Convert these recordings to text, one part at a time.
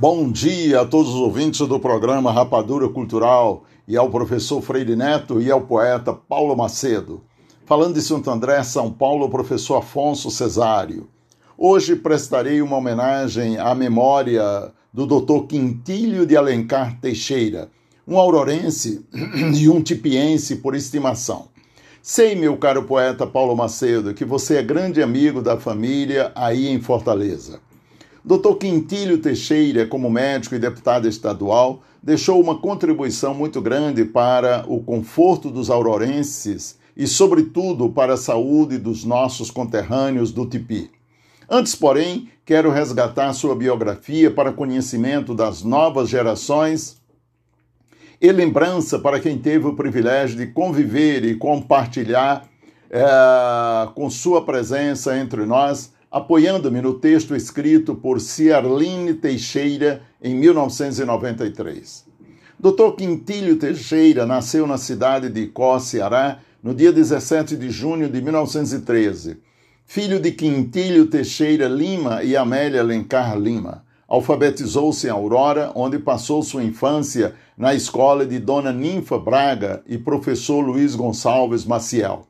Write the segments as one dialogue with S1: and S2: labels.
S1: Bom dia a todos os ouvintes do programa Rapadura Cultural e ao professor Freire Neto e ao poeta Paulo Macedo. Falando de Santo André, São Paulo, professor Afonso Cesário. Hoje prestarei uma homenagem à memória do Dr. Quintilho de Alencar Teixeira, um aurorense e um tipiense por estimação. Sei, meu caro poeta Paulo Macedo, que você é grande amigo da família aí em Fortaleza. Dr. Quintilho Teixeira, como médico e deputado estadual, deixou uma contribuição muito grande para o conforto dos aurorenses e, sobretudo, para a saúde dos nossos conterrâneos do Tipi. Antes, porém, quero resgatar sua biografia para conhecimento das novas gerações e lembrança para quem teve o privilégio de conviver e compartilhar é, com sua presença entre nós apoiando-me no texto escrito por Ciarline Teixeira em 1993. Dr. Quintilho Teixeira nasceu na cidade de Icó, Ceará, no dia 17 de junho de 1913. Filho de Quintilho Teixeira Lima e Amélia Alencar Lima. Alfabetizou-se em Aurora, onde passou sua infância na escola de Dona Ninfa Braga e professor Luiz Gonçalves Maciel.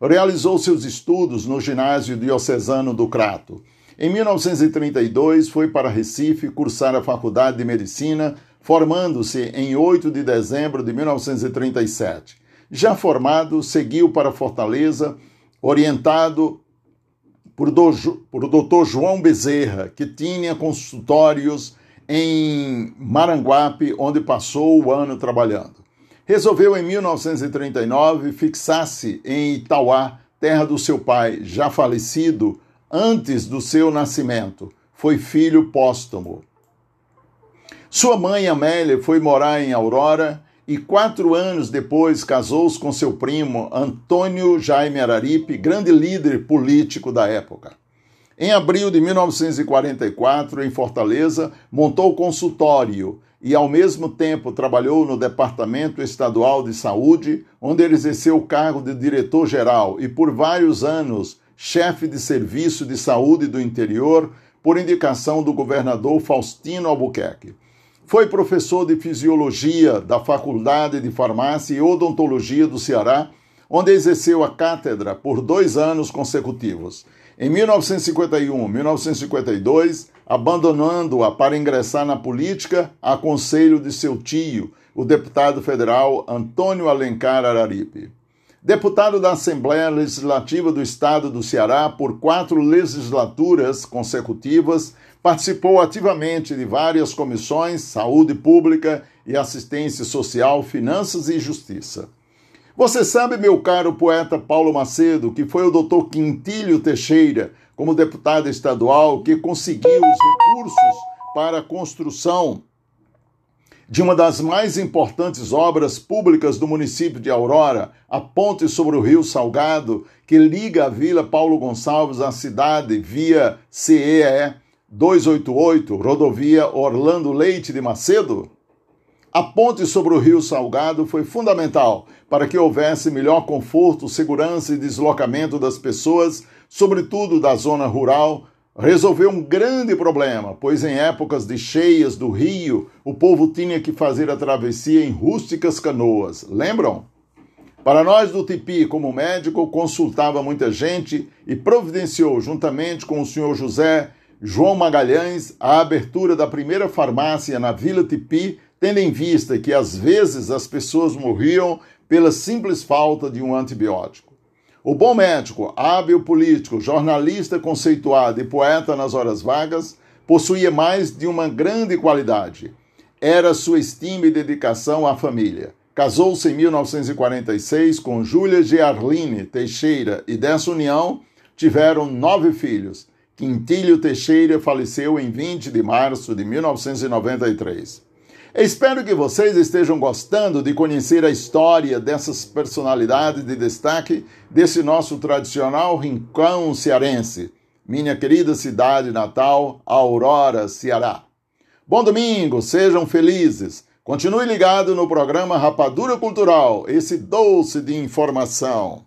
S1: Realizou seus estudos no ginásio diocesano do Crato. Em 1932, foi para Recife cursar a Faculdade de Medicina, formando-se em 8 de dezembro de 1937. Já formado, seguiu para Fortaleza, orientado por, do, por Dr. João Bezerra, que tinha consultórios em Maranguape, onde passou o ano trabalhando resolveu em 1939 fixar-se em Itauá, terra do seu pai, já falecido antes do seu nascimento. Foi filho póstumo. Sua mãe, Amélia, foi morar em Aurora e quatro anos depois casou-se com seu primo Antônio Jaime Araripe, grande líder político da época. Em abril de 1944, em Fortaleza, montou consultório e, ao mesmo tempo, trabalhou no Departamento Estadual de Saúde, onde ele exerceu o cargo de diretor-geral e, por vários anos, chefe de Serviço de Saúde do Interior, por indicação do governador Faustino Albuquerque. Foi professor de Fisiologia da Faculdade de Farmácia e Odontologia do Ceará, onde exerceu a cátedra por dois anos consecutivos. Em 1951, 1952, abandonando-a para ingressar na política a conselho de seu tio, o deputado federal Antônio Alencar Araripe. Deputado da Assembleia Legislativa do Estado do Ceará por quatro legislaturas consecutivas, participou ativamente de várias comissões, saúde pública e assistência social, finanças e justiça. Você sabe, meu caro poeta Paulo Macedo, que foi o doutor Quintilho Teixeira, como deputado estadual, que conseguiu os recursos para a construção de uma das mais importantes obras públicas do município de Aurora, a ponte sobre o Rio Salgado, que liga a Vila Paulo Gonçalves à cidade via CEE 288, rodovia Orlando Leite de Macedo? A ponte sobre o Rio Salgado foi fundamental para que houvesse melhor conforto, segurança e deslocamento das pessoas, sobretudo da zona rural. Resolveu um grande problema, pois em épocas de cheias do rio, o povo tinha que fazer a travessia em rústicas canoas. Lembram? Para nós do Tipi, como médico, consultava muita gente e providenciou, juntamente com o senhor José João Magalhães, a abertura da primeira farmácia na Vila Tipi tendo em vista que às vezes as pessoas morriam pela simples falta de um antibiótico. O bom médico, hábil político, jornalista conceituado e poeta nas horas vagas, possuía mais de uma grande qualidade. Era sua estima e dedicação à família. Casou-se em 1946 com Júlia Gearline Teixeira e dessa união tiveram nove filhos. Quintilho Teixeira faleceu em 20 de março de 1993. Espero que vocês estejam gostando de conhecer a história dessas personalidades de destaque desse nosso tradicional rincão cearense, minha querida cidade natal, Aurora, Ceará. Bom domingo, sejam felizes. Continue ligado no programa Rapadura Cultural, esse doce de informação.